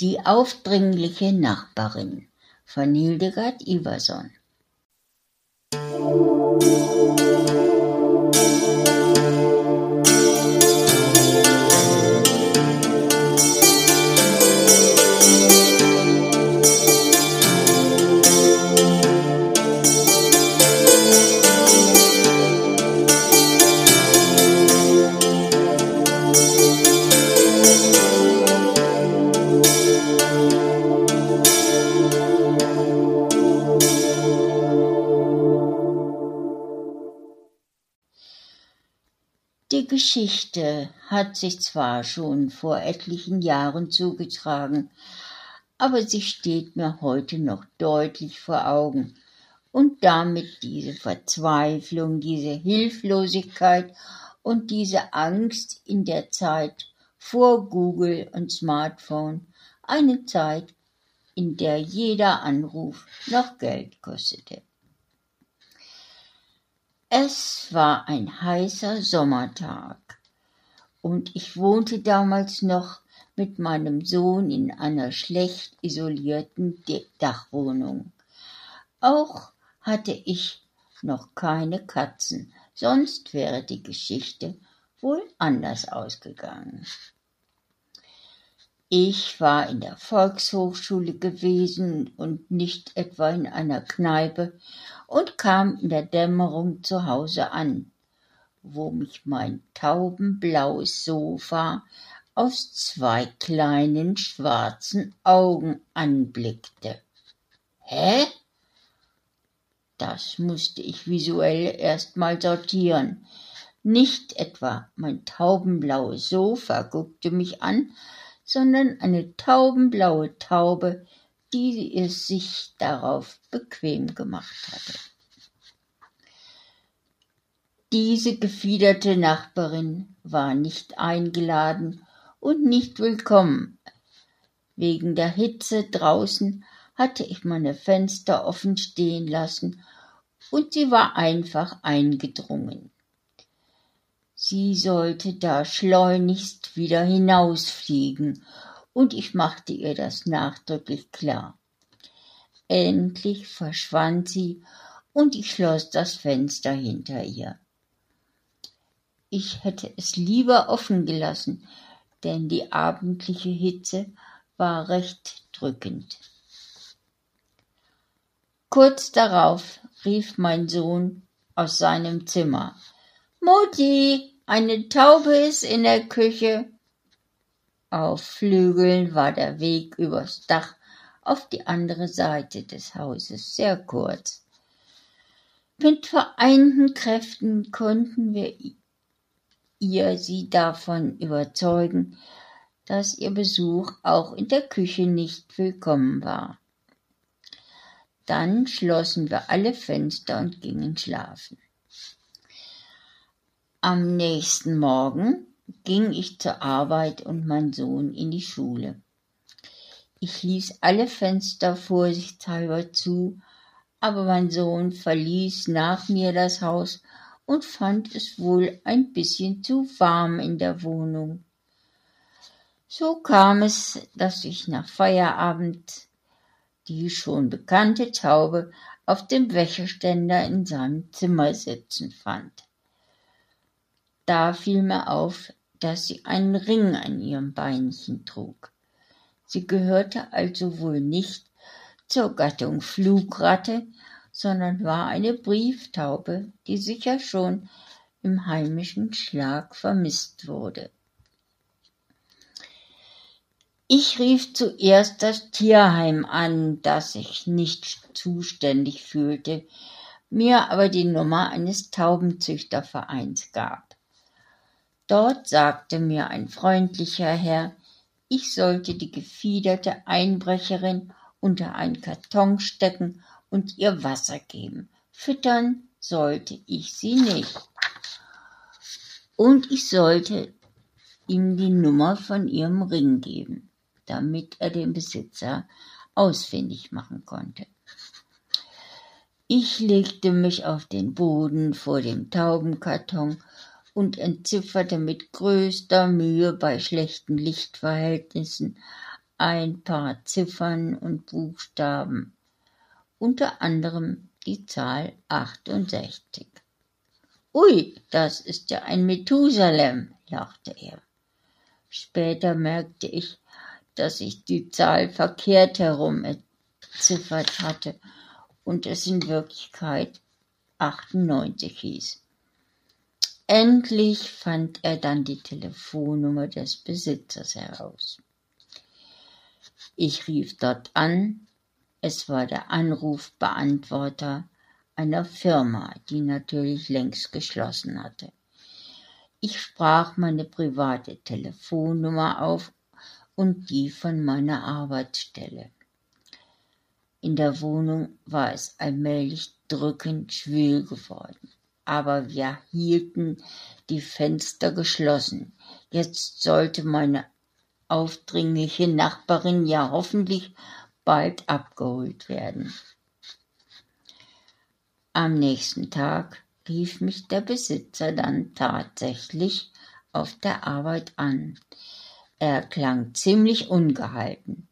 Die aufdringliche Nachbarin von Hildegard Iverson. Die Geschichte hat sich zwar schon vor etlichen Jahren zugetragen, aber sie steht mir heute noch deutlich vor Augen und damit diese Verzweiflung, diese Hilflosigkeit und diese Angst in der Zeit vor Google und Smartphone, eine Zeit, in der jeder Anruf noch Geld kostete. Es war ein heißer Sommertag und ich wohnte damals noch mit meinem Sohn in einer schlecht isolierten Dachwohnung. Auch hatte ich noch keine Katzen, sonst wäre die Geschichte wohl anders ausgegangen. Ich war in der Volkshochschule gewesen und nicht etwa in einer Kneipe und kam in der Dämmerung zu Hause an, wo mich mein taubenblaues Sofa aus zwei kleinen schwarzen Augen anblickte. Hä? Das musste ich visuell erst mal sortieren. Nicht etwa mein taubenblaues Sofa guckte mich an, sondern eine taubenblaue Taube, die es sich darauf bequem gemacht hatte. Diese gefiederte Nachbarin war nicht eingeladen und nicht willkommen. Wegen der Hitze draußen hatte ich meine Fenster offen stehen lassen und sie war einfach eingedrungen. Sie sollte da schleunigst wieder hinausfliegen, und ich machte ihr das nachdrücklich klar. Endlich verschwand sie, und ich schloss das Fenster hinter ihr. Ich hätte es lieber offen gelassen, denn die abendliche Hitze war recht drückend. Kurz darauf rief mein Sohn aus seinem Zimmer Mutti, eine Taube ist in der Küche. Auf Flügeln war der Weg übers Dach auf die andere Seite des Hauses sehr kurz. Mit vereinten Kräften konnten wir ihr sie davon überzeugen, dass ihr Besuch auch in der Küche nicht willkommen war. Dann schlossen wir alle Fenster und gingen schlafen. Am nächsten Morgen ging ich zur Arbeit und mein Sohn in die Schule. Ich ließ alle Fenster vorsichtshalber zu, aber mein Sohn verließ nach mir das Haus und fand es wohl ein bisschen zu warm in der Wohnung. So kam es, dass ich nach Feierabend die schon bekannte Taube auf dem Wäscheständer in seinem Zimmer sitzen fand. Da fiel mir auf, dass sie einen Ring an ihrem Beinchen trug. Sie gehörte also wohl nicht zur Gattung Flugratte, sondern war eine Brieftaube, die sicher schon im heimischen Schlag vermisst wurde. Ich rief zuerst das Tierheim an, das sich nicht zuständig fühlte, mir aber die Nummer eines Taubenzüchtervereins gab. Dort sagte mir ein freundlicher Herr, ich sollte die gefiederte Einbrecherin unter einen Karton stecken und ihr Wasser geben. Füttern sollte ich sie nicht. Und ich sollte ihm die Nummer von ihrem Ring geben, damit er den Besitzer ausfindig machen konnte. Ich legte mich auf den Boden vor dem Taubenkarton und entzifferte mit größter Mühe bei schlechten Lichtverhältnissen ein paar Ziffern und Buchstaben, unter anderem die Zahl 68. Ui, das ist ja ein Methusalem, lachte er. Später merkte ich, dass ich die Zahl verkehrt herum entziffert hatte und es in Wirklichkeit 98 hieß. Endlich fand er dann die Telefonnummer des Besitzers heraus. Ich rief dort an, es war der Anrufbeantworter einer Firma, die natürlich längst geschlossen hatte. Ich sprach meine private Telefonnummer auf und die von meiner Arbeitsstelle. In der Wohnung war es allmählich drückend schwül geworden, aber wir hielten die Fenster geschlossen. Jetzt sollte meine aufdringliche Nachbarin ja hoffentlich bald abgeholt werden. Am nächsten Tag rief mich der Besitzer dann tatsächlich auf der Arbeit an. Er klang ziemlich ungehalten.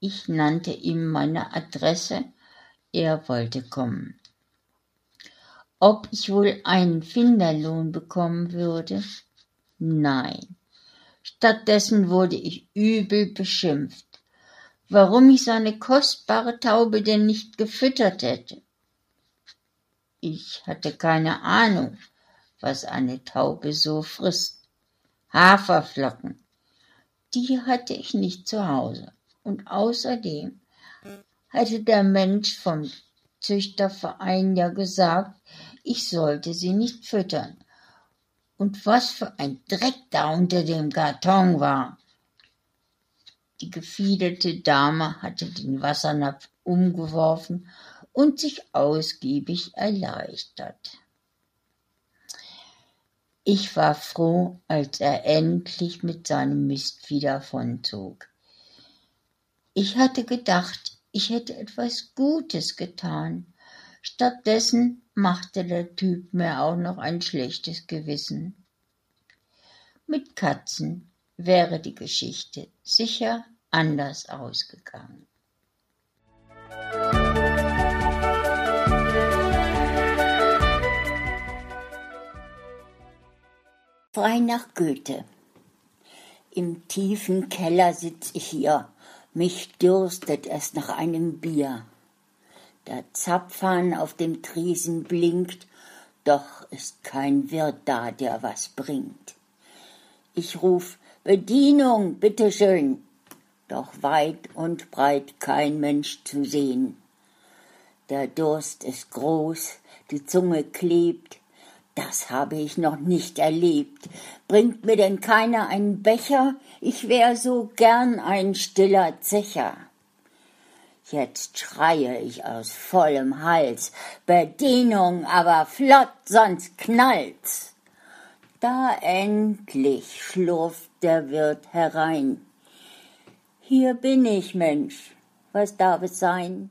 Ich nannte ihm meine Adresse, er wollte kommen. Ob ich wohl einen Finderlohn bekommen würde? Nein. Stattdessen wurde ich übel beschimpft, warum ich seine kostbare Taube denn nicht gefüttert hätte. Ich hatte keine Ahnung, was eine Taube so frisst. Haferflocken. Die hatte ich nicht zu Hause. Und außerdem hatte der Mensch vom Züchterverein ja gesagt, ich sollte sie nicht füttern. Und was für ein Dreck da unter dem Karton war. Die gefiederte Dame hatte den Wassernapf umgeworfen und sich ausgiebig erleichtert. Ich war froh, als er endlich mit seinem Mist wieder davonzog. Ich hatte gedacht, ich hätte etwas Gutes getan. Stattdessen machte der Typ mir auch noch ein schlechtes Gewissen. Mit Katzen wäre die Geschichte sicher anders ausgegangen. Frei nach Goethe. Im tiefen Keller sitz ich hier, mich dürstet es nach einem Bier. Der Zapfhahn auf dem Tresen blinkt, doch ist kein Wirt da, der was bringt. Ich ruf Bedienung, bitteschön, doch weit und breit kein Mensch zu sehen. Der Durst ist groß, die Zunge klebt, das habe ich noch nicht erlebt. Bringt mir denn keiner einen Becher? Ich wär so gern ein stiller Zecher. Jetzt schreie ich aus vollem Hals. Bedienung, aber flott, sonst knallt's. Da endlich schlurft der Wirt herein. Hier bin ich, Mensch. Was darf es sein?